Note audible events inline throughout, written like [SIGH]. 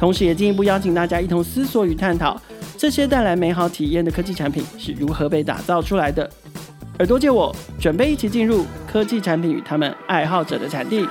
同时，也进一步邀请大家一同思索与探讨，这些带来美好体验的科技产品是如何被打造出来的。耳朵借我，准备一起进入科技产品与他们爱好者的产地。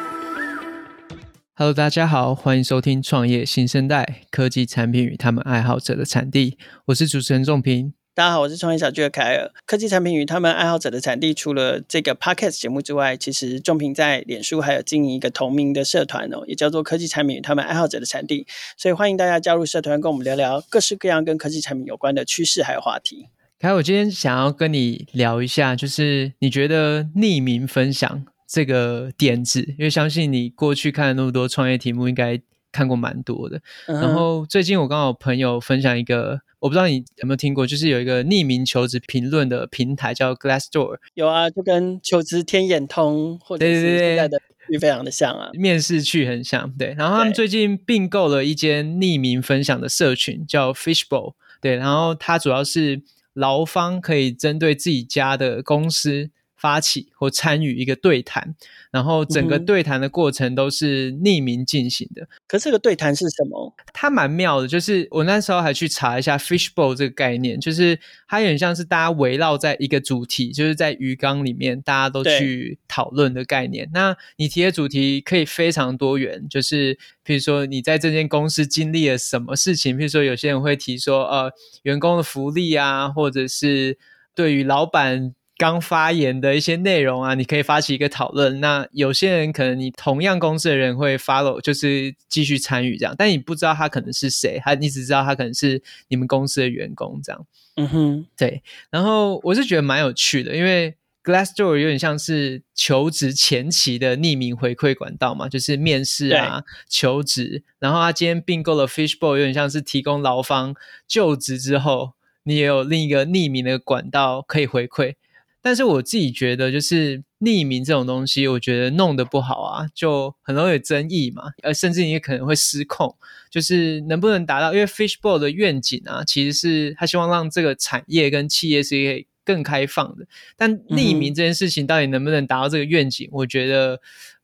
Hello，大家好，欢迎收听创业新生代科技产品与他们爱好者的产地。我是主持人仲平。大家好，我是创业小聚的凯尔。科技产品与他们爱好者的产地，除了这个 Podcast 节目之外，其实仲平在脸书还有经营一个同名的社团哦，也叫做科技产品与他们爱好者的产地。所以欢迎大家加入社团，跟我们聊聊各式各样跟科技产品有关的趋势还有话题。凯，我今天想要跟你聊一下，就是你觉得匿名分享这个点子，因为相信你过去看了那么多创业题目，应该看过蛮多的。嗯、然后最近我刚好朋友分享一个，我不知道你有没有听过，就是有一个匿名求职评论的平台叫 Glassdoor。有啊，就跟求职天眼通或者是现在的非常的像啊，面试去很像。对，然后他们最近并购了一间匿名分享的社群，叫 Fishbowl。对，然后它主要是。劳方可以针对自己家的公司发起或参与一个对谈，然后整个对谈的过程都是匿名进行的。嗯、可是这个对谈是什么？它蛮妙的，就是我那时候还去查一下 fishbowl 这个概念，就是它有点像是大家围绕在一个主题，就是在鱼缸里面大家都去讨论的概念。那你提的主题可以非常多元，就是譬如说你在这间公司经历了什么事情，譬如说有些人会提说呃员工的福利啊，或者是对于老板。刚发言的一些内容啊，你可以发起一个讨论。那有些人可能你同样公司的人会 follow，就是继续参与这样，但你不知道他可能是谁，他你只知道他可能是你们公司的员工这样。嗯哼，对。然后我是觉得蛮有趣的，因为 Glassdoor 有点像是求职前期的匿名回馈管道嘛，就是面试啊、求职。然后他今天并购了 Fishbowl，有点像是提供劳方就职之后，你也有另一个匿名的管道可以回馈。但是我自己觉得，就是匿名这种东西，我觉得弄得不好啊，就很容易有争议嘛，呃，甚至你也可能会失控，就是能不能达到？因为 Fishbowl 的愿景啊，其实是他希望让这个产业跟企业是可以更开放的。但匿名这件事情到底能不能达到这个愿景，我觉得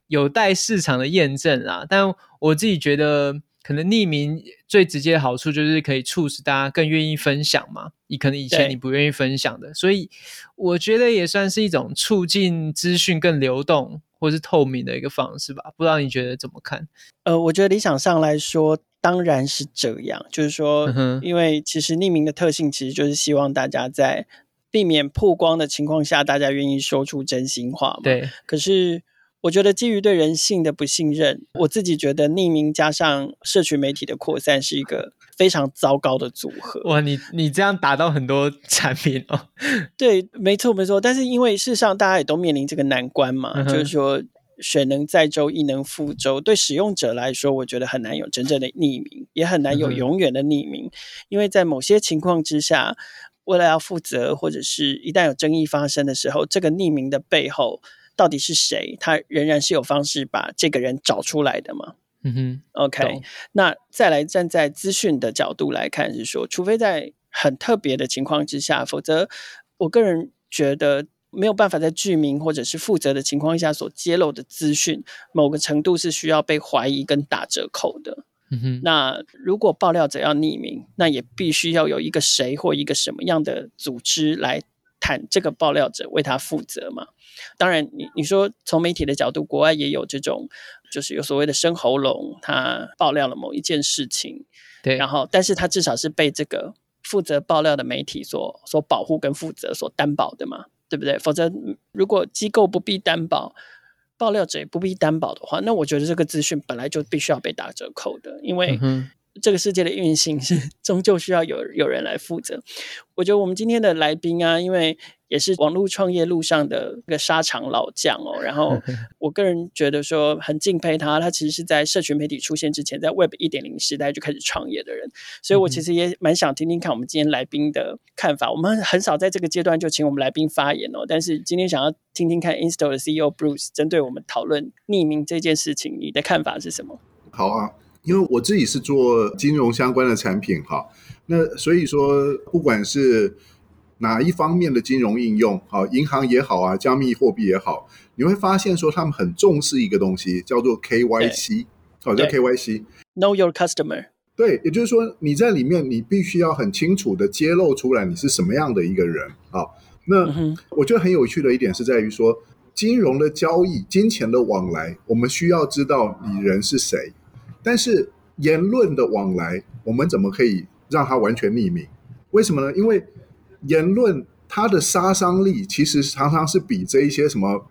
有待市场的验证啊。但我自己觉得。可能匿名最直接的好处就是可以促使大家更愿意分享嘛，你可能以前你不愿意分享的，所以我觉得也算是一种促进资讯更流动或是透明的一个方式吧。不知道你觉得怎么看？呃，我觉得理想上来说当然是这样，就是说，嗯、因为其实匿名的特性其实就是希望大家在避免曝光的情况下，大家愿意说出真心话嘛。对，可是。我觉得基于对人性的不信任，我自己觉得匿名加上社群媒体的扩散是一个非常糟糕的组合。哇，你你这样打到很多产品哦。[LAUGHS] 对，没错没错。但是因为事实上大家也都面临这个难关嘛，嗯、就是说水能载舟，亦能覆舟。对使用者来说，我觉得很难有真正的匿名，也很难有永远的匿名，嗯、因为在某些情况之下，为了要负责，或者是一旦有争议发生的时候，这个匿名的背后。到底是谁？他仍然是有方式把这个人找出来的嘛？嗯哼，OK。那再来站在资讯的角度来看，是说，除非在很特别的情况之下，否则我个人觉得没有办法在具名或者是负责的情况下所揭露的资讯，某个程度是需要被怀疑跟打折扣的。嗯哼。那如果爆料者要匿名，那也必须要有一个谁或一个什么样的组织来谈这个爆料者为他负责嘛？当然你，你你说从媒体的角度，国外也有这种，就是有所谓的生喉咙，他爆料了某一件事情，对，然后但是他至少是被这个负责爆料的媒体所所保护跟负责所担保的嘛，对不对？否则如果机构不必担保，爆料者也不必担保的话，那我觉得这个资讯本来就必须要被打折扣的，因为这个世界的运行是 [LAUGHS] 终究需要有有人来负责。我觉得我们今天的来宾啊，因为也是网络创业路上的一个沙场老将哦。然后 [LAUGHS] 我个人觉得说很敬佩他，他其实是在社群媒体出现之前，在 Web 一点零时代就开始创业的人。所以我其实也蛮想听听看我们今天来宾的看法。我们很少在这个阶段就请我们来宾发言哦，但是今天想要听听看 Insto 的 CEO Bruce 针对我们讨论匿名这件事情，你的看法是什么？好啊，因为我自己是做金融相关的产品哈。那所以说，不管是哪一方面的金融应用，好，银行也好啊，加密货币也好，你会发现说他们很重视一个东西，叫做 KYC，好，叫 KYC，Know Your Customer。对，也就是说你在里面，你必须要很清楚的揭露出来你是什么样的一个人。啊，那我觉得很有趣的一点是在于说，金融的交易、金钱的往来，我们需要知道你人是谁，但是言论的往来，我们怎么可以？让它完全匿名，为什么呢？因为言论它的杀伤力其实常常是比这一些什么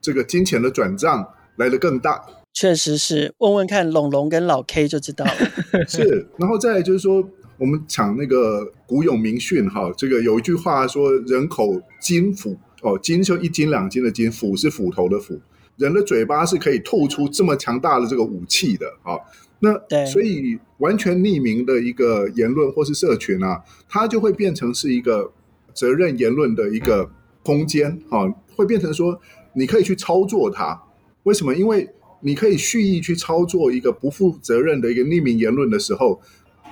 这个金钱的转账来得更大。确实是，问问看龙龙跟老 K 就知道了。[LAUGHS] 是，然后再来就是说，我们讲那个古有明训哈，这个有一句话说：“人口金斧哦，金就一斤两斤的金，斧是斧头的斧，人的嘴巴是可以吐出这么强大的这个武器的啊。”那对所以完全匿名的一个言论或是社群啊，它就会变成是一个责任言论的一个空间啊，会变成说你可以去操作它。为什么？因为你可以蓄意去操作一个不负责任的一个匿名言论的时候，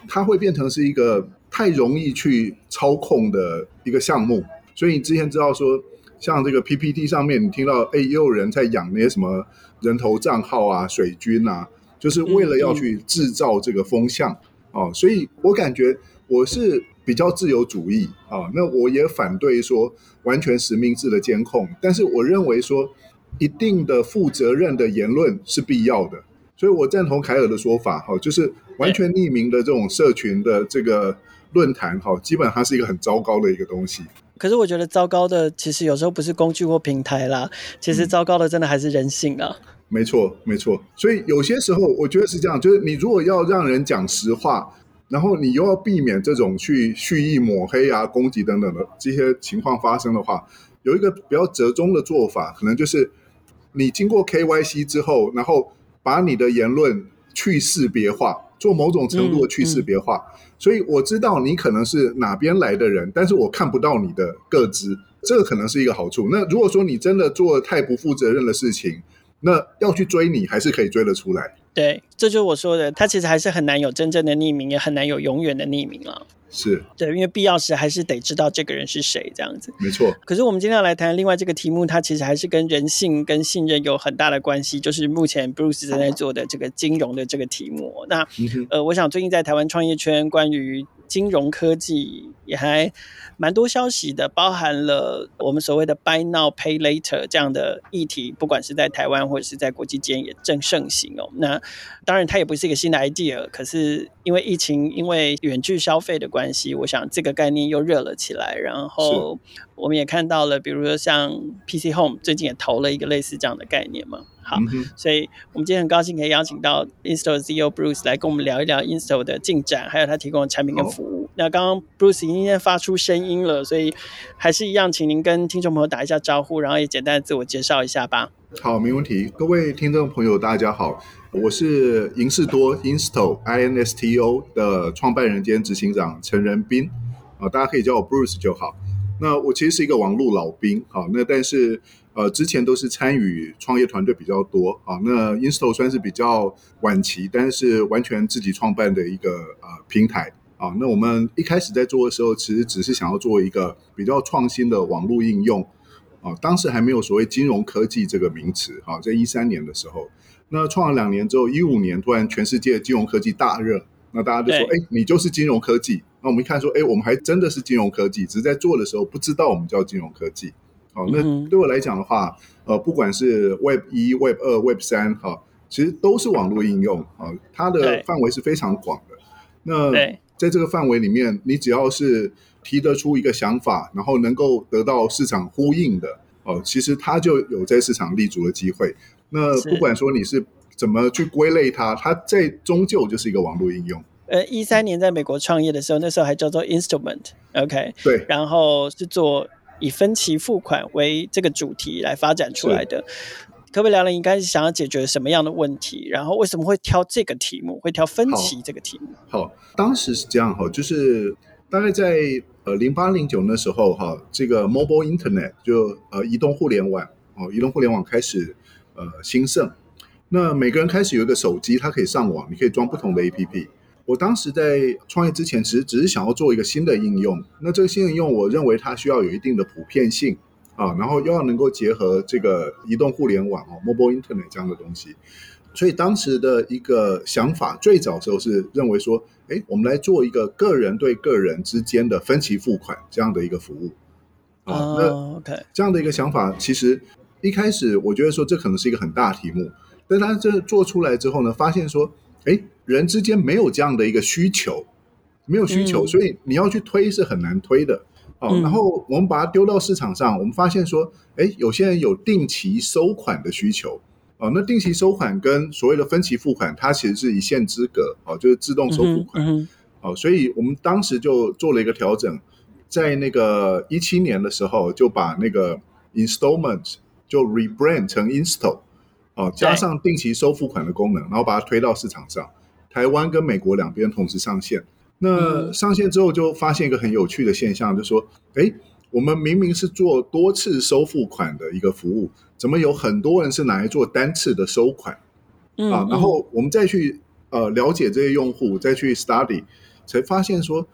它会变成是一个太容易去操控的一个项目。所以你之前知道说，像这个 PPT 上面，你听到哎，也有人在养那些什么人头账号啊、水军啊。就是为了要去制造这个风向啊，所以我感觉我是比较自由主义啊，那我也反对说完全实名制的监控，但是我认为说一定的负责任的言论是必要的，所以我赞同凯尔的说法哈，就是完全匿名的这种社群的这个论坛哈，基本上是一个很糟糕的一个东西。可是我觉得糟糕的其实有时候不是工具或平台啦，其实糟糕的真的还是人性啊。没错，没错。所以有些时候，我觉得是这样，就是你如果要让人讲实话，然后你又要避免这种去蓄意抹黑啊、攻击等等的这些情况发生的话，有一个比较折中的做法，可能就是你经过 KYC 之后，然后把你的言论去识别化，做某种程度的去识别化。嗯嗯、所以我知道你可能是哪边来的人，但是我看不到你的个资，这个可能是一个好处。那如果说你真的做太不负责任的事情，那要去追你，还是可以追得出来。对，这就是我说的，他其实还是很难有真正的匿名，也很难有永远的匿名了。是对，因为必要时还是得知道这个人是谁，这样子。没错。可是我们今天要来谈另外这个题目，它其实还是跟人性跟信任有很大的关系，就是目前 Bruce 正在做的这个金融的这个题目。那、嗯、呃，我想最近在台湾创业圈关于金融科技也还蛮多消息的，包含了我们所谓的 “buy now, pay later” 这样的议题，不管是在台湾或者是在国际间也正盛行哦。那当然，它也不是一个新的 idea，可是因为疫情，因为远距消费的关系，我想这个概念又热了起来。然后我们也看到了，比如说像 PC Home 最近也投了一个类似这样的概念嘛。好，嗯、所以我们今天很高兴可以邀请到 Insto CEO Bruce 来跟我们聊一聊 Insto 的进展，还有他提供的产品跟服务。哦、那刚刚 Bruce 已经发出声音了，所以还是一样，请您跟听众朋友打一下招呼，然后也简单的自我介绍一下吧。好，没问题。各位听众朋友，大家好，我是银士多 Insto I N S T O 的创办人兼执行长陈仁斌啊，大家可以叫我 Bruce 就好。那我其实是一个网络老兵，好，那但是。呃，之前都是参与创业团队比较多啊。那 Insto 算是比较晚期，但是完全自己创办的一个呃平台啊。那我们一开始在做的时候，其实只是想要做一个比较创新的网络应用啊。当时还没有所谓金融科技这个名词啊，在一三年的时候，那创了两年之后，一五年突然全世界金融科技大热，那大家就说，哎，你就是金融科技。那我们一看说，哎，我们还真的是金融科技，只是在做的时候不知道我们叫金融科技。好，那对我来讲的话，呃，不管是 Web 一、Web 二、Web 三，哈，其实都是网络应用啊，它的范围是非常广的。那在这个范围里面，你只要是提得出一个想法，然后能够得到市场呼应的，哦，其实它就有在市场立足的机会。那不管说你是怎么去归类它，它在终究就是一个网络应用。呃，一三年在美国创业的时候，那时候还叫做 Instrument，OK，okay? 对，然后是做以分期付款为这个主题来发展出来的。可不可以聊聊，应该是想要解决什么样的问题？然后为什么会挑这个题目，会挑分期这个题目？好，好，当时是这样哈，就是大概在呃零八零九那时候哈，这个 Mobile Internet 就呃移动互联网哦，移动互联网开始呃兴盛，那每个人开始有一个手机，它可以上网，你可以装不同的 APP。我当时在创业之前，其实只是想要做一个新的应用，那这个新的应用，我认为它需要有一定的普遍性。啊，然后又要能够结合这个移动互联网哦，mobile internet 这样的东西，所以当时的一个想法，最早时候是认为说，哎，我们来做一个个人对个人之间的分期付款这样的一个服务。啊，那 OK，这样的一个想法，其实一开始我觉得说这可能是一个很大题目，但他这做出来之后呢，发现说，哎，人之间没有这样的一个需求，没有需求，嗯、所以你要去推是很难推的。哦，然后我们把它丢到市场上，我们发现说，哎，有些人有定期收款的需求，哦，那定期收款跟所谓的分期付款，它其实是一线之隔，哦，就是自动收付款，哦，所以我们当时就做了一个调整，在那个一七年的时候，就把那个 installment 就 rebrand 成 install，哦，加上定期收付款的功能，然后把它推到市场上，台湾跟美国两边同时上线。那上线之后就发现一个很有趣的现象，就是说，哎，我们明明是做多次收付款的一个服务，怎么有很多人是拿来做单次的收款？嗯，啊，然后我们再去呃了解这些用户，再去 study，才发现说，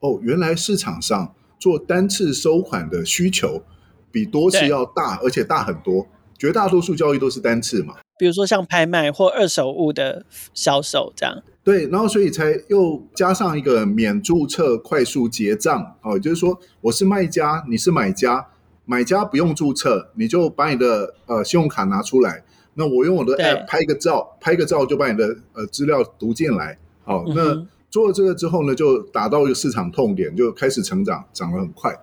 哦，原来市场上做单次收款的需求比多次要大，而且大很多。绝大多数交易都是单次嘛，比如说像拍卖或二手物的销售这样。对，然后所以才又加上一个免注册快速结账。哦，就是说我是卖家，你是买家，买家不用注册，你就把你的呃信用卡拿出来，那我用我的 app 拍个照，拍个照就把你的呃资料读进来，好、哦，那、做了这个之后呢，就达到一个市场痛点，就开始成长，涨得很快。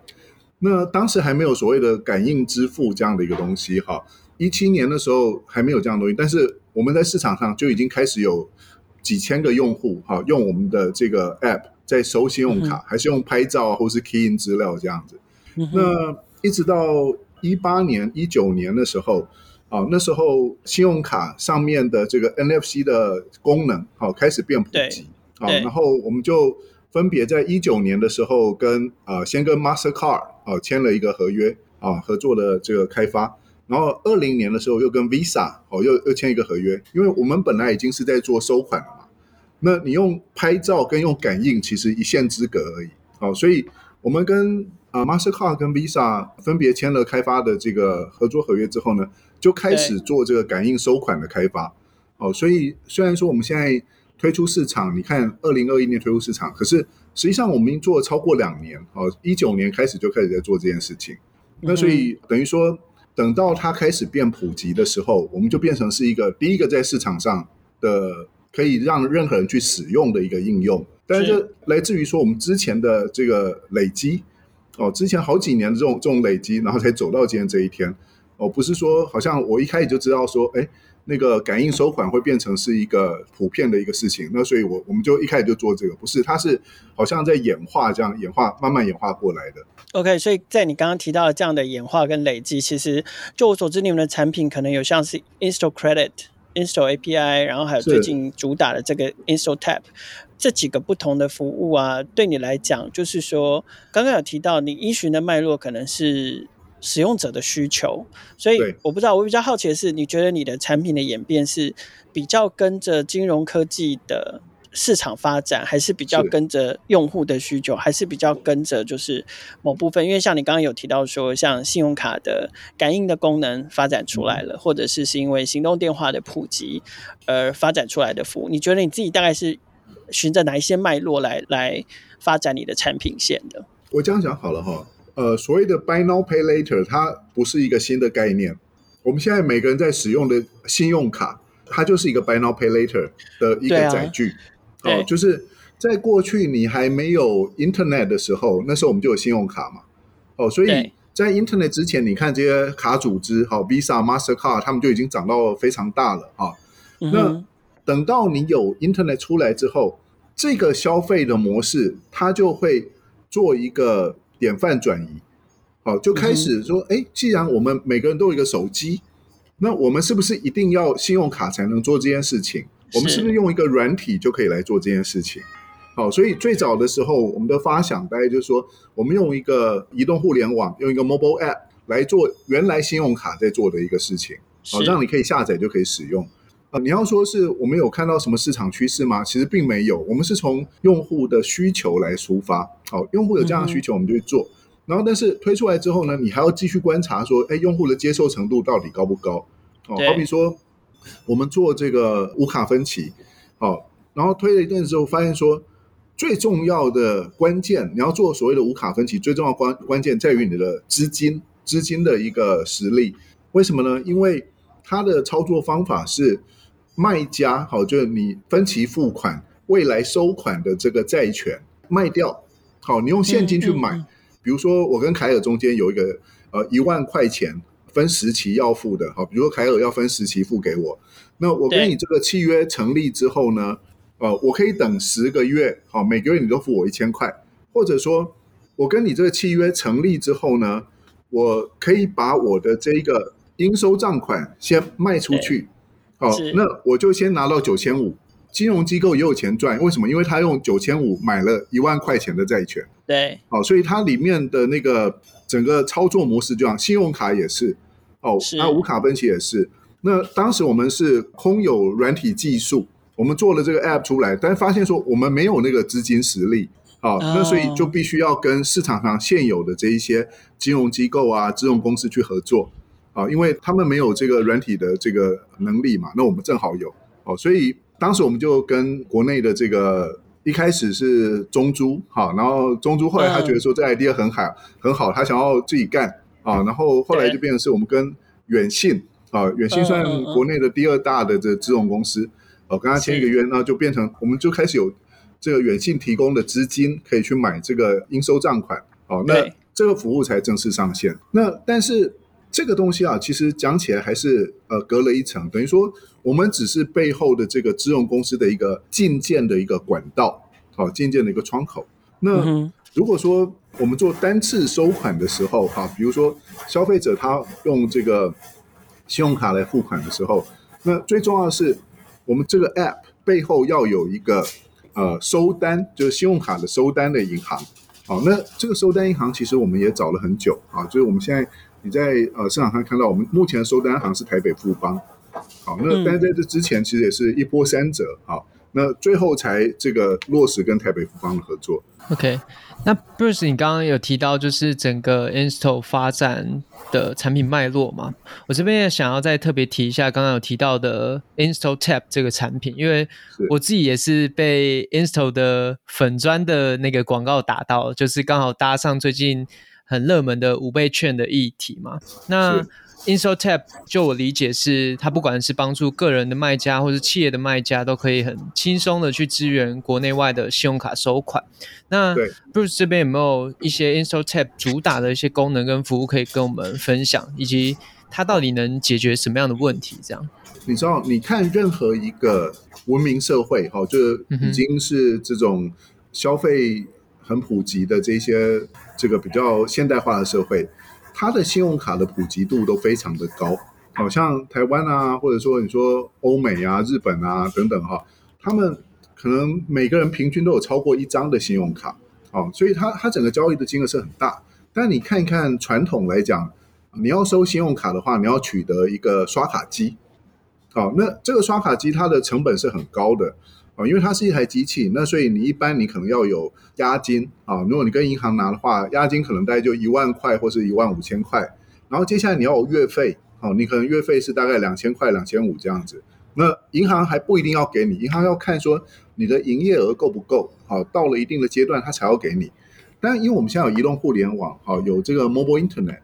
那当时还没有所谓的感应支付这样的一个东西哈，一七年的时候还没有这样的东西，但是我们在市场上就已经开始有。几千个用户哈，用我们的这个 app 在收信用卡，嗯、还是用拍照或是 key in 资料这样子。嗯、那一直到一八年、一九年的时候，啊，那时候信用卡上面的这个 NFC 的功能好开始变普及，啊，然后我们就分别在一九年的时候跟啊先跟 Mastercard 啊签了一个合约啊合作的这个开发。然后二零年的时候又跟 Visa 哦又又签一个合约，因为我们本来已经是在做收款了嘛，那你用拍照跟用感应其实一线之隔而已，哦，所以我们跟啊 Mastercard 跟 Visa 分别签了开发的这个合作合约之后呢，就开始做这个感应收款的开发，哦，所以虽然说我们现在推出市场，你看二零二一年推出市场，可是实际上我们已经做了超过两年，哦，一九年开始就开始在做这件事情，那所以等于说。等到它开始变普及的时候，我们就变成是一个第一个在市场上的可以让任何人去使用的一个应用。但是这来自于说我们之前的这个累积，哦，之前好几年的这种这种累积，然后才走到今天这一天。哦，不是说好像我一开始就知道说，哎，那个感应收款会变成是一个普遍的一个事情。那所以我我们就一开始就做这个，不是，它是好像在演化这样演化，慢慢演化过来的。OK，所以在你刚刚提到的这样的演化跟累积，其实就我所知，你们的产品可能有像是 Install Credit、Install API，然后还有最近主打的这个 Install Tap 这几个不同的服务啊，对你来讲，就是说刚刚有提到你依循的脉络可能是使用者的需求，所以我不知道，我比较好奇的是，你觉得你的产品的演变是比较跟着金融科技的市场发展还是比较跟着用户的需求，还是比较跟着就是某部分？因为像你刚刚有提到说，像信用卡的感应的功能发展出来了，嗯、或者是是因为行动电话的普及而发展出来的服务。你觉得你自己大概是循着哪一些脉络来来发展你的产品线的？我这样讲好了哈，呃，所谓的 Buy Now Pay Later，它不是一个新的概念。我们现在每个人在使用的信用卡，它就是一个 Buy Now Pay Later 的一个载具。哦，就是在过去你还没有 Internet 的时候，那时候我们就有信用卡嘛。哦，所以在 Internet 之前，你看这些卡组织，好，Visa、Mastercard，他们就已经长到非常大了啊。那等到你有 Internet 出来之后，这个消费的模式，它就会做一个典范转移。好，就开始说，哎、嗯，既然我们每个人都有一个手机，那我们是不是一定要信用卡才能做这件事情？我们是不是用一个软体就可以来做这件事情？好，所以最早的时候，我们的发想大概就是说，我们用一个移动互联网，用一个 mobile app 来做原来信用卡在做的一个事情，好，让你可以下载就可以使用。啊，你要说是我们有看到什么市场趋势吗？其实并没有，我们是从用户的需求来出发。好，用户有这样的需求，我们就去做。嗯、然后，但是推出来之后呢，你还要继续观察说，哎，用户的接受程度到底高不高？哦，好比说我们做这个无卡分期，好，然后推了一阵之后，发现说。最重要的关键，你要做所谓的无卡分期，最重要关关键在于你的资金，资金的一个实力。为什么呢？因为它的操作方法是卖家，好，就是你分期付款，未来收款的这个债权卖掉，好，你用现金去买。嗯嗯、比如说，我跟凯尔中间有一个呃一万块钱分十期要付的，好，比如说凯尔要分十期付给我，那我跟你这个契约成立之后呢？呃，我可以等十个月，好，每个月你都付我一千块，或者说，我跟你这个契约成立之后呢，我可以把我的这个应收账款先卖出去，好，那我就先拿到九千五，金融机构也有钱赚，为什么？因为他用九千五买了一万块钱的债权，对，好，所以它里面的那个整个操作模式就像信用卡也是，哦，那无卡分期也是，那当时我们是空有软体技术。我们做了这个 app 出来，但是发现说我们没有那个资金实力。啊，那所以就必须要跟市场上现有的这一些金融机构啊、金融公司去合作啊，因为他们没有这个软体的这个能力嘛，那我们正好有哦，所以当时我们就跟国内的这个一开始是中租，好，然后中珠后来他觉得说这 idea 很好很好，他想要自己干啊，然后后来就变成是我们跟远信啊，远信算国内的第二大的这资融公司。哦跟他签一个约，那就变成我们就开始有这个远信提供的资金，可以去买这个应收账款。哦，那这个服务才正式上线。那但是这个东西啊，其实讲起来还是呃隔了一层，等于说我们只是背后的这个资融公司的一个进件的一个管道，好，进件的一个窗口。那如果说我们做单次收款的时候，哈，比如说消费者他用这个信用卡来付款的时候，那最重要的是。我们这个 app 背后要有一个呃收单，就是信用卡的收单的银行。好，那这个收单银行其实我们也找了很久啊，就是我们现在你在呃市场上看到，我们目前的收单行是台北富邦。好，那但是在这之前其实也是一波三折。好，那最后才这个落实跟台北富邦的合作。OK，那 Bruce，你刚刚有提到就是整个 Instal 发展的产品脉络嘛？我这边也想要再特别提一下，刚刚有提到的 Instal Tap 这个产品，因为我自己也是被 Instal 的粉砖的那个广告打到，就是刚好搭上最近很热门的五倍券的议题嘛。那 InstoTap 就我理解是，它不管是帮助个人的卖家或是企业的卖家，都可以很轻松的去支援国内外的信用卡收款。那 Bruce 这边有没有一些 InstoTap 主打的一些功能跟服务可以跟我们分享，以及它到底能解决什么样的问题？这样，你知道，你看任何一个文明社会，哈，就已经是这种消费很普及的这些这个比较现代化的社会。它的信用卡的普及度都非常的高，好像台湾啊，或者说你说欧美啊、日本啊等等哈，他们可能每个人平均都有超过一张的信用卡，哦，所以它它整个交易的金额是很大。但你看一看传统来讲，你要收信用卡的话，你要取得一个刷卡机，好，那这个刷卡机它的成本是很高的。啊，因为它是一台机器，那所以你一般你可能要有押金啊。如果你跟银行拿的话，押金可能大概就一万块或是一万五千块。然后接下来你要有月费，哦，你可能月费是大概两千块、两千五这样子。那银行还不一定要给你，银行要看说你的营业额够不够，好，到了一定的阶段它才要给你。但因为我们现在有移动互联网，好，有这个 mobile internet，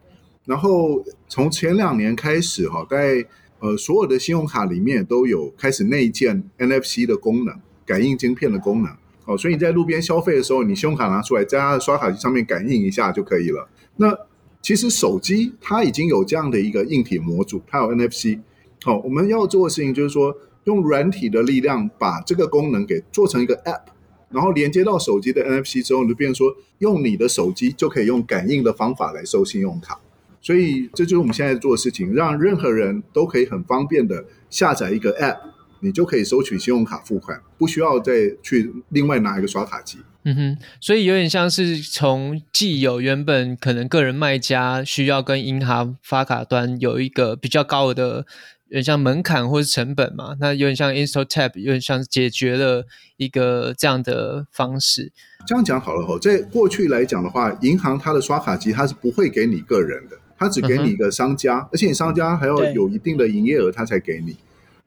然后从前两年开始，哈，大概。呃，所有的信用卡里面都有开始内建 NFC 的功能，感应晶片的功能。哦，所以你在路边消费的时候，你信用卡拿出来，在它的刷卡机上面感应一下就可以了。那其实手机它已经有这样的一个硬体模组，它有 NFC。好，我们要做的事情就是说，用软体的力量把这个功能给做成一个 App。然后连接到手机的 NFC 之后，你就变成说，用你的手机就可以用感应的方法来收信用卡。所以这就是我们现在做的事情，让任何人都可以很方便的下载一个 App，你就可以收取信用卡付款，不需要再去另外拿一个刷卡机。嗯哼，所以有点像是从既有原本可能个人卖家需要跟银行发卡端有一个比较高的。有点像门槛或是成本嘛，那有点像 InstaTap，有点像解决了一个这样的方式。这样讲好了吼，在过去来讲的话，银行它的刷卡机它是不会给你个人的，它只给你一个商家，嗯、而且你商家还要有一定的营业额，他才给你。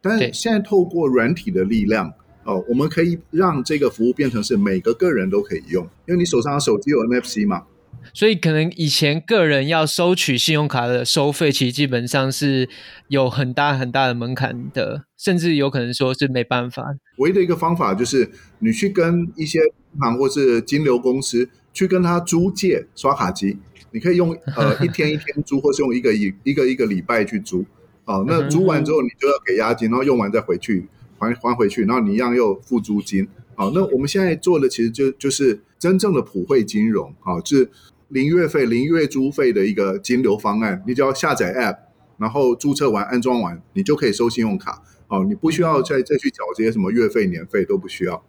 但是现在透过软体的力量哦，我们可以让这个服务变成是每个个人都可以用，因为你手上的手机有 NFC 嘛。所以可能以前个人要收取信用卡的收费，其实基本上是有很大很大的门槛的，甚至有可能说是没办法。唯一的一个方法就是你去跟一些银行或是金流公司去跟他租借刷卡机，你可以用呃 [LAUGHS] 一天一天租，或是用一个一一个一个礼拜去租。哦，那租完之后你就要给押金，然后用完再回去还还回去，然后你一样又付租金。好，那我们现在做的其实就就是真正的普惠金融，好，就是。零月费、零月租费的一个金流方案，你只要下载 App，然后注册完、安装完，你就可以收信用卡。哦，你不需要再再去缴这些什么月费、年费都不需要。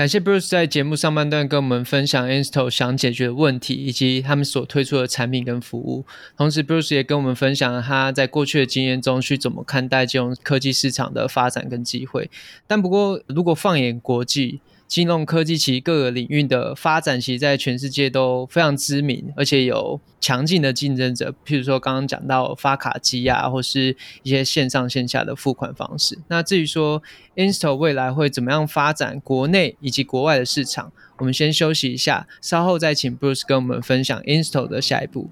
感谢 Bruce 在节目上半段跟我们分享 Insto 想解决的问题，以及他们所推出的产品跟服务。同时，Bruce 也跟我们分享了他在过去的经验中去怎么看待金融科技市场的发展跟机会。但不过，如果放眼国际，金融科技其实各个领域的发展，其实在全世界都非常知名，而且有强劲的竞争者。譬如说刚刚讲到发卡机啊，或是一些线上线下的付款方式。那至于说 Insto 未来会怎么样发展国内以及国外的市场，我们先休息一下，稍后再请 Bruce 跟我们分享 Insto 的下一步。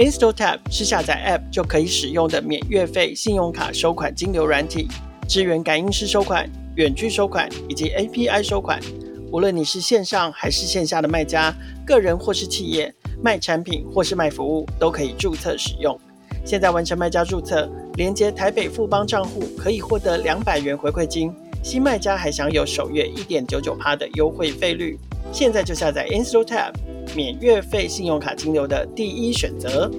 InstaTap 是下载 App 就可以使用的免月费信用卡收款金流软体，支援感应式收款、远距收款以及 API 收款。无论你是线上还是线下的卖家，个人或是企业，卖产品或是卖服务，都可以注册使用。现在完成卖家注册，连接台北富邦账户，可以获得两百元回馈金。新卖家还享有首月一点九九趴的优惠费率。现在就下载 InstaTap。免月费信用卡金流的第一选择。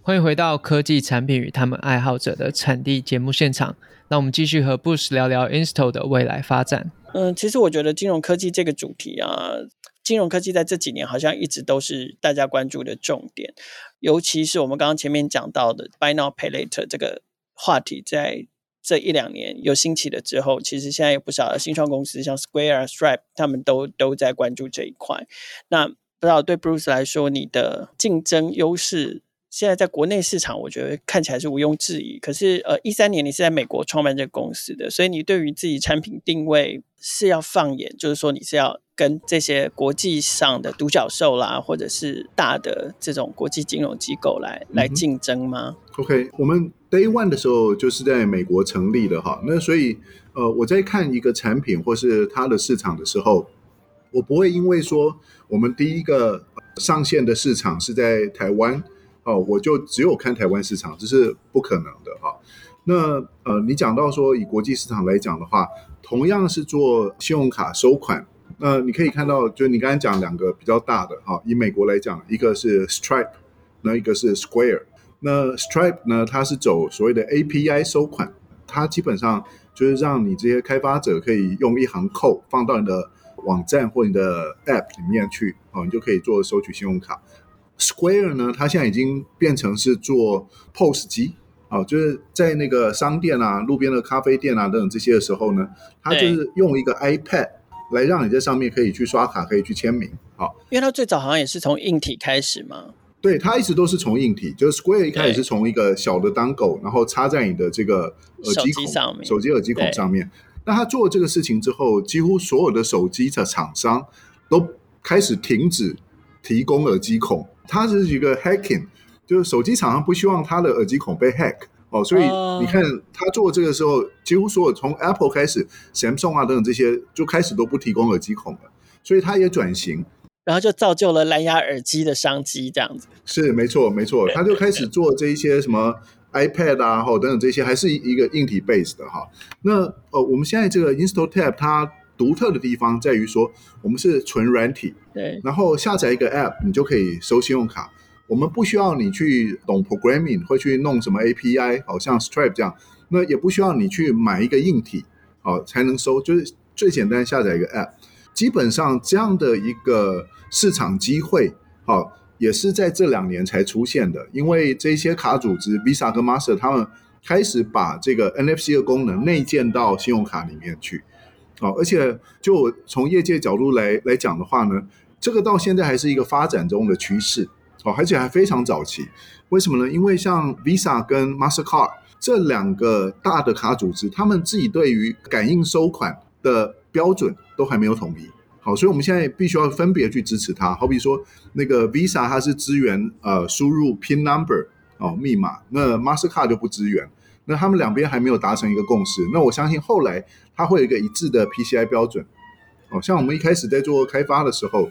欢迎回到科技产品与他们爱好者的产地节目现场。那我们继续和 Bush 聊聊 Insto 的未来发展。嗯，其实我觉得金融科技这个主题啊，金融科技在这几年好像一直都是大家关注的重点，尤其是我们刚刚前面讲到的 Buy Now Pay Later 这个话题在。这一两年有兴起了之后，其实现在有不少的新创公司，像 Square、Stripe，他们都都在关注这一块。那不知道对 Bruce 来说，你的竞争优势现在在国内市场，我觉得看起来是毋庸置疑。可是，呃，一三年你是在美国创办这个公司的，所以你对于自己产品定位是要放眼，就是说你是要跟这些国际上的独角兽啦，或者是大的这种国际金融机构来、嗯、来竞争吗？OK，我们。Day One 的时候就是在美国成立的哈，那所以呃我在看一个产品或是它的市场的时候，我不会因为说我们第一个上线的市场是在台湾哦，我就只有看台湾市场，这是不可能的哈。那呃你讲到说以国际市场来讲的话，同样是做信用卡收款，那你可以看到，就你刚才讲两个比较大的哈，以美国来讲，一个是 Stripe，那一个是 Square。那 Stripe 呢？它是走所谓的 API 收款，它基本上就是让你这些开发者可以用一行 code 放到你的网站或你的 App 里面去，哦，你就可以做收取信用卡。Square 呢，它现在已经变成是做 POS 机，哦，就是在那个商店啊、路边的咖啡店啊等等这些的时候呢，它就是用一个 iPad 来让你在上面可以去刷卡，可以去签名，好，因为它最早好像也是从硬体开始嘛。对，它一直都是从硬体，就是 Square 一开始是从一个小的 dongle，然后插在你的这个耳机孔上面，手机耳机孔上面。那他做了这个事情之后，几乎所有的手机的厂商都开始停止提供耳机孔。它是一个 hacking，就是手机厂商不希望它的耳机孔被 hack 哦，所以你看他做这个时候，几乎所有从 Apple 开始，Samsung 啊等等这些就开始都不提供耳机孔了。所以它也转型，然后就造就了蓝牙耳机的商机，这样子。是没错没错，他就开始做这一些什么 iPad 啊，或等等这些，还是一个硬体 base 的哈。那呃，我们现在这个 InstaTap 它独特的地方在于说，我们是纯软体，对，然后下载一个 App，你就可以收信用卡。我们不需要你去懂 programming，会去弄什么 API，好像 Stripe 这样。那也不需要你去买一个硬体，哦，才能收，就是最简单下载一个 App。基本上这样的一个市场机会，好，也是在这两年才出现的。因为这些卡组织 Visa 跟 Master 他们开始把这个 NFC 的功能内建到信用卡里面去，哦，而且就从业界角度来来讲的话呢，这个到现在还是一个发展中的趋势。哦，而且还非常早期，为什么呢？因为像 Visa 跟 Mastercard 这两个大的卡组织，他们自己对于感应收款的标准都还没有统一。好，所以我们现在必须要分别去支持它。好比说，那个 Visa 它是支援呃输入 PIN number 哦密码，那 Mastercard 就不支援。那他们两边还没有达成一个共识。那我相信后来它会有一个一致的 PCI 标准。哦，像我们一开始在做开发的时候，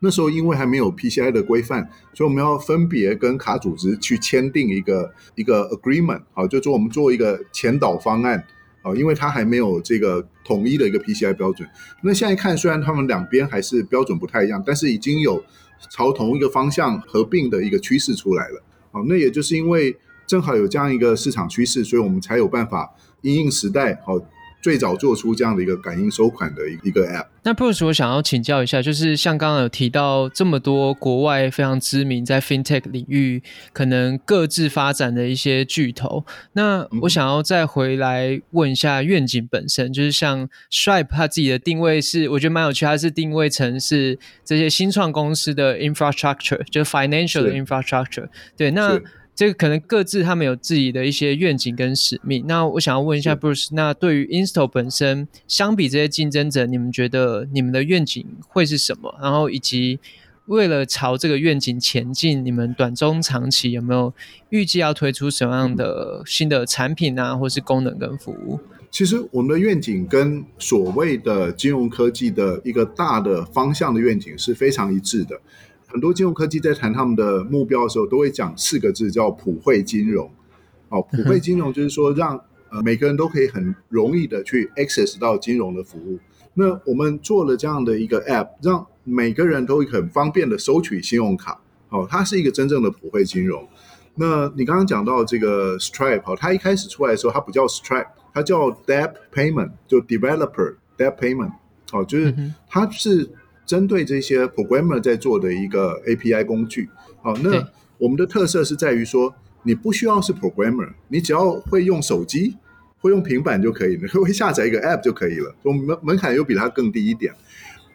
那时候因为还没有 PCI 的规范，所以我们要分别跟卡组织去签订一个一个 agreement，好，就说我们做一个前导方案，哦，因为它还没有这个统一的一个 PCI 标准。那现在看，虽然他们两边还是标准不太一样，但是已经有朝同一个方向合并的一个趋势出来了。哦，那也就是因为正好有这样一个市场趋势，所以我们才有办法因应时代，好。最早做出这样的一个感应收款的一个 App。那 Bruce，我想要请教一下，就是像刚刚有提到这么多国外非常知名在 FinTech 领域可能各自发展的一些巨头，那我想要再回来问一下愿景本身，嗯、就是像 Stripe 它自己的定位是，我觉得蛮有趣，它是定位成是这些新创公司的 infrastructure，就是 financial 的 infrastructure。对，那。这个可能各自他们有自己的一些愿景跟使命。那我想要问一下 Bruce，那对于 Insto 本身，相比这些竞争者，你们觉得你们的愿景会是什么？然后以及为了朝这个愿景前进，你们短中长期有没有预计要推出什么样的新的产品啊，或是功能跟服务？其实我们的愿景跟所谓的金融科技的一个大的方向的愿景是非常一致的。很多金融科技在谈他们的目标的时候，都会讲四个字，叫普惠金融。哦，[LAUGHS] 普惠金融就是说让呃每个人都可以很容易的去 access 到金融的服务。那我们做了这样的一个 app，让每个人都会很方便的收取信用卡。哦，它是一个真正的普惠金融。那你刚刚讲到这个 Stripe，哦，它一开始出来的时候，它不叫 Stripe，它叫 Debt Payment，就 Developer Debt Payment。哦，就是它是。针对这些 programmer 在做的一个 API 工具，好，那我们的特色是在于说，你不需要是 programmer，你只要会用手机、会用平板就可以，了会下载一个 app 就可以了。我们门门槛又比它更低一点。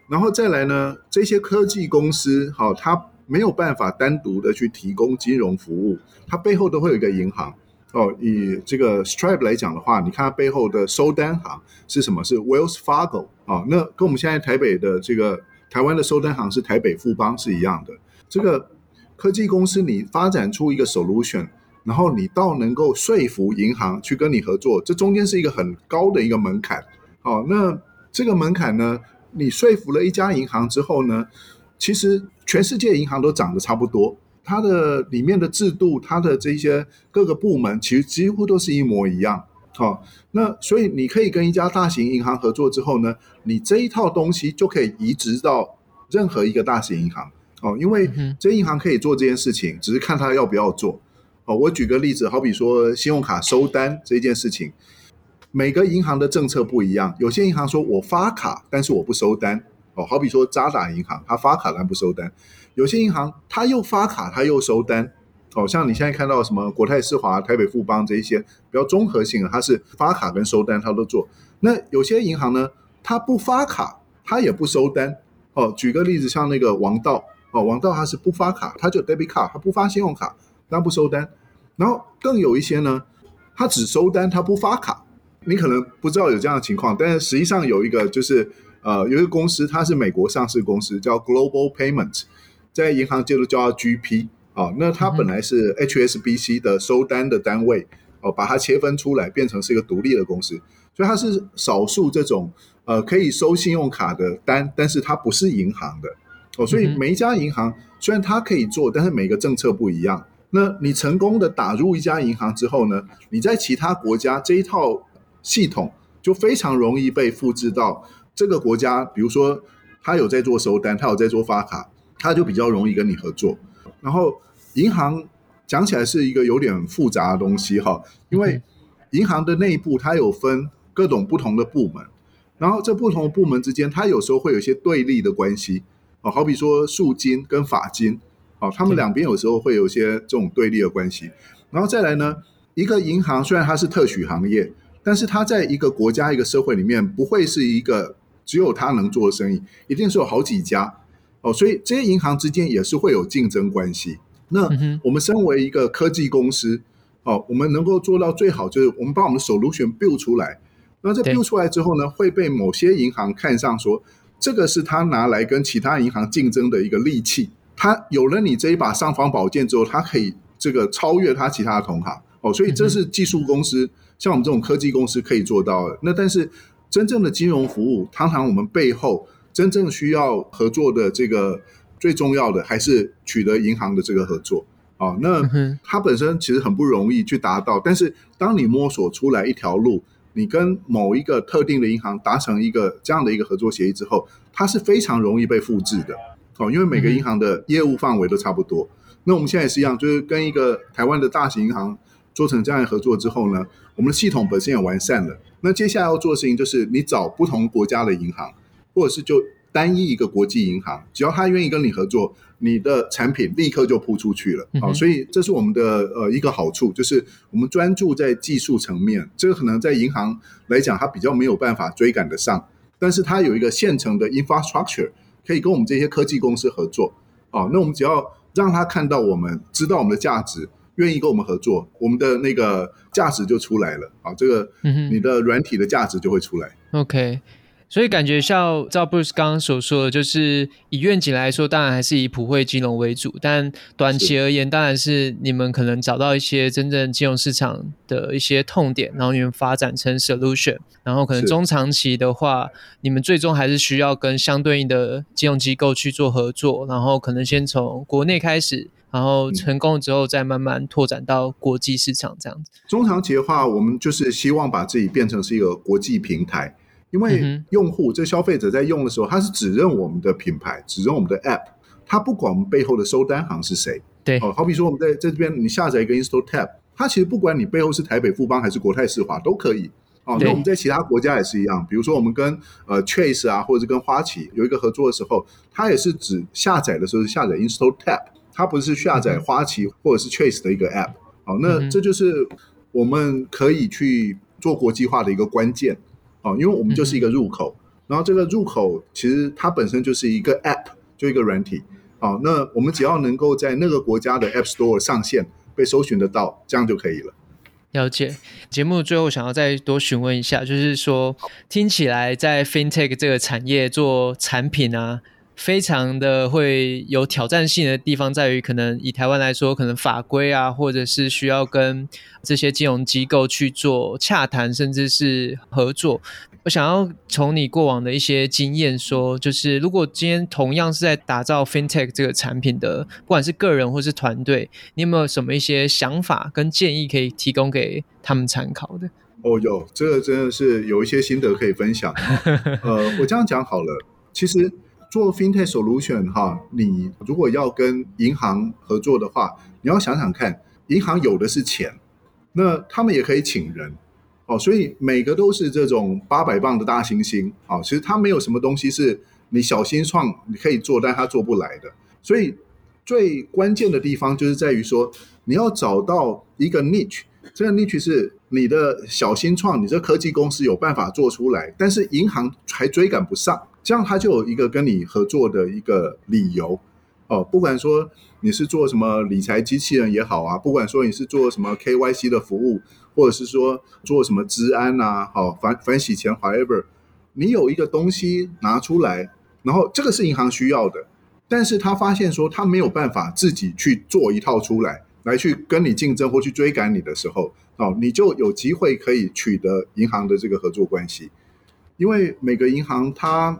然后再来呢，这些科技公司，好，它没有办法单独的去提供金融服务，它背后都会有一个银行。哦，以这个 Stripe 来讲的话，你看它背后的收单行是什么？是 Wells Fargo 啊，那跟我们现在台北的这个。台湾的收单行是台北富邦是一样的。这个科技公司，你发展出一个 solution，然后你到能够说服银行去跟你合作，这中间是一个很高的一个门槛。好，那这个门槛呢，你说服了一家银行之后呢，其实全世界银行都长得差不多，它的里面的制度，它的这些各个部门，其实几乎都是一模一样。好、哦，那所以你可以跟一家大型银行合作之后呢，你这一套东西就可以移植到任何一个大型银行哦，因为这银行可以做这件事情，只是看他要不要做。哦，我举个例子，好比说信用卡收单这件事情，每个银行的政策不一样，有些银行说我发卡，但是我不收单。哦，好比说渣打银行，他发卡但不收单；有些银行他又发卡，他又收单。哦、像你现在看到什么国泰世华、台北富邦这一些比较综合性的，它是发卡跟收单它都做。那有些银行呢，它不发卡，它也不收单。哦，举个例子，像那个王道，哦，王道它是不发卡，它就 debit card，它不发信用卡，但不收单。然后更有一些呢，它只收单，它不发卡。你可能不知道有这样的情况，但是实际上有一个就是呃，有一个公司，它是美国上市公司，叫 Global Payment，在银行界都叫 GP。哦，那它本来是 HSBC 的收单的单位，哦，把它切分出来，变成是一个独立的公司。所以它是少数这种呃可以收信用卡的单，但是它不是银行的哦。所以每一家银行虽然它可以做，但是每个政策不一样。那你成功的打入一家银行之后呢，你在其他国家这一套系统就非常容易被复制到这个国家。比如说，他有在做收单，他有在做发卡，他就比较容易跟你合作。然后银行讲起来是一个有点复杂的东西哈，因为银行的内部它有分各种不同的部门，然后这不同的部门之间，它有时候会有一些对立的关系哦，好比说数金跟法金。好，他们两边有时候会有一些这种对立的关系，然后再来呢，一个银行虽然它是特许行业，但是它在一个国家、一个社会里面，不会是一个只有它能做的生意，一定是有好几家哦，所以这些银行之间也是会有竞争关系。那我们身为一个科技公司，哦，我们能够做到最好，就是我们把我们的 solution build 出来，那这 build 出来之后呢，会被某些银行看上，说这个是他拿来跟其他银行竞争的一个利器。他有了你这一把尚方宝剑之后，他可以这个超越他其他的同行哦，所以这是技术公司、嗯、像我们这种科技公司可以做到的。那但是真正的金融服务，常常我们背后真正需要合作的这个最重要的，还是取得银行的这个合作啊、哦。那它本身其实很不容易去达到，但是当你摸索出来一条路，你跟某一个特定的银行达成一个这样的一个合作协议之后，它是非常容易被复制的。哦，因为每个银行的业务范围都差不多，嗯、那我们现在也是一样，就是跟一个台湾的大型银行做成这样的合作之后呢，我们的系统本身也完善了。那接下来要做的事情就是，你找不同国家的银行，或者是就单一一个国际银行，只要他愿意跟你合作，你的产品立刻就铺出去了。好、嗯，所以这是我们的呃一个好处，就是我们专注在技术层面，这个可能在银行来讲，它比较没有办法追赶得上，但是它有一个现成的 infrastructure。可以跟我们这些科技公司合作，哦，那我们只要让他看到我们知道我们的价值，愿意跟我们合作，我们的那个价值就出来了，啊，这个你的软体的价值就会出来。嗯、OK。所以感觉像照 Bruce 刚刚所说的，就是以愿景来说，当然还是以普惠金融为主。但短期而言，当然是你们可能找到一些真正金融市场的一些痛点，然后你们发展成 solution。然后可能中长期的话，你们最终还是需要跟相对应的金融机构去做合作。然后可能先从国内开始，然后成功之后再慢慢拓展到国际市场这样子。中长期的话，我们就是希望把自己变成是一个国际平台。因为用户、嗯、这消费者在用的时候，他是只认我们的品牌，只认我们的 App，他不管我们背后的收单行是谁。对，哦，好比说我们在在这边，你下载一个 install tap，它其实不管你背后是台北富邦还是国泰世华都可以。哦，那我们在其他国家也是一样，比如说我们跟呃 Chase 啊，或者是跟花旗有一个合作的时候，它也是只下载的时候是下载 install tap 它不是下载花旗或者是 Chase 的一个 App。好，那这就是我们可以去做国际化的一个关键。哦，因为我们就是一个入口，嗯、然后这个入口其实它本身就是一个 App，就一个软体。好，那我们只要能够在那个国家的 App Store 上线，被搜寻得到，这样就可以了。了解。节目最后想要再多询问一下，就是说听起来在 FinTech 这个产业做产品啊。非常的会有挑战性的地方在于，可能以台湾来说，可能法规啊，或者是需要跟这些金融机构去做洽谈，甚至是合作。我想要从你过往的一些经验说，就是如果今天同样是在打造 FinTech 这个产品的，不管是个人或是团队，你有没有什么一些想法跟建议可以提供给他们参考的？哦，有，这个真的是有一些心得可以分享。[LAUGHS] 呃，我这样讲好了，其实。做 FinTech Solution 哈，你如果要跟银行合作的话，你要想想看，银行有的是钱，那他们也可以请人，哦，所以每个都是这种八百磅的大猩猩，啊，其实他没有什么东西是你小新创你可以做，但他做不来的。所以最关键的地方就是在于说，你要找到一个 niche，这个 niche 是你的小新创，你这科技公司有办法做出来，但是银行还追赶不上。这样他就有一个跟你合作的一个理由哦，不管说你是做什么理财机器人也好啊，不管说你是做什么 KYC 的服务，或者是说做什么治安啊，好反反洗钱，however，你有一个东西拿出来，然后这个是银行需要的，但是他发现说他没有办法自己去做一套出来，来去跟你竞争或去追赶你的时候，哦，你就有机会可以取得银行的这个合作关系。因为每个银行它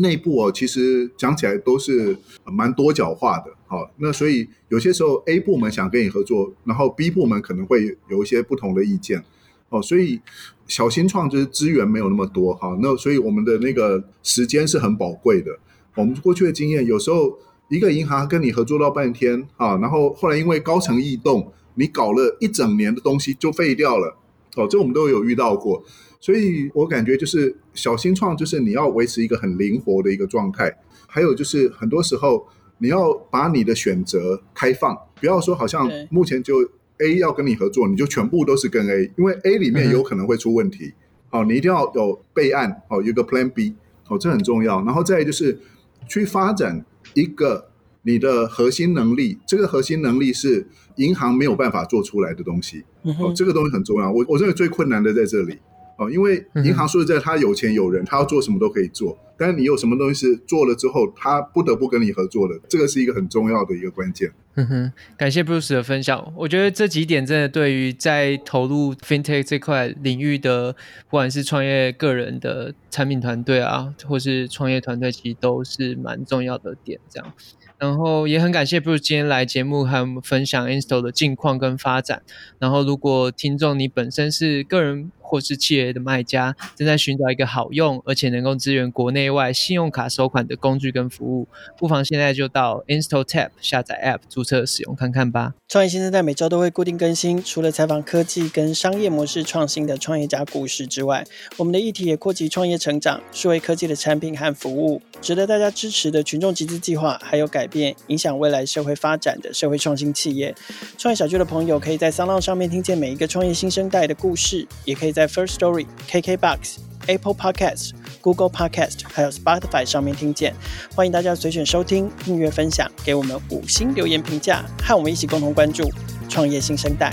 内部哦，其实讲起来都是蛮多角化的，好，那所以有些时候 A 部门想跟你合作，然后 B 部门可能会有一些不同的意见，哦，所以小新创就是资源没有那么多，哈，那所以我们的那个时间是很宝贵的。我们过去的经验，有时候一个银行跟你合作到半天，啊，然后后来因为高层异动，你搞了一整年的东西就废掉了，哦，这我们都有遇到过。所以我感觉就是小新创，就是你要维持一个很灵活的一个状态，还有就是很多时候你要把你的选择开放，不要说好像目前就 A 要跟你合作，你就全部都是跟 A，因为 A 里面有可能会出问题，好，你一定要有备案，哦，有一个 Plan B，好，这很重要。然后再就是去发展一个你的核心能力，这个核心能力是银行没有办法做出来的东西，哦，这个东西很重要。我我认为最困难的在这里。哦，因为银行说实在，他有钱有人，他要做什么都可以做。但是你有什么东西是做了之后，他不得不跟你合作的，这个是一个很重要的一个关键。嗯哼，感谢 Bruce 的分享。我觉得这几点真的对于在投入 FinTech 这块领域的，不管是创业个人的产品团队啊，或是创业团队，其实都是蛮重要的点。这样。然后也很感谢 Bruce 今天来节目和我们分享 Insto 的近况跟发展。然后如果听众你本身是个人或是企业的卖家，正在寻找一个好用而且能够支援国内外信用卡收款的工具跟服务，不妨现在就到 InstalTap 下载 App 注册使用看看吧。创业新生代每周都会固定更新，除了采访科技跟商业模式创新的创业家故事之外，我们的议题也扩及创业成长、数位科技的产品和服务，值得大家支持的群众集资计划，还有改变影响未来社会发展的社会创新企业。创业小聚的朋友可以在 SoundOn 上面听见每一个创业新生代的故事，也可以在在 First Story、KKBox、Apple Podcast、Google Podcast 还有 Spotify 上面听见。欢迎大家随选收听、订阅、分享，给我们五星留言评价，和我们一起共同关注创业新生代。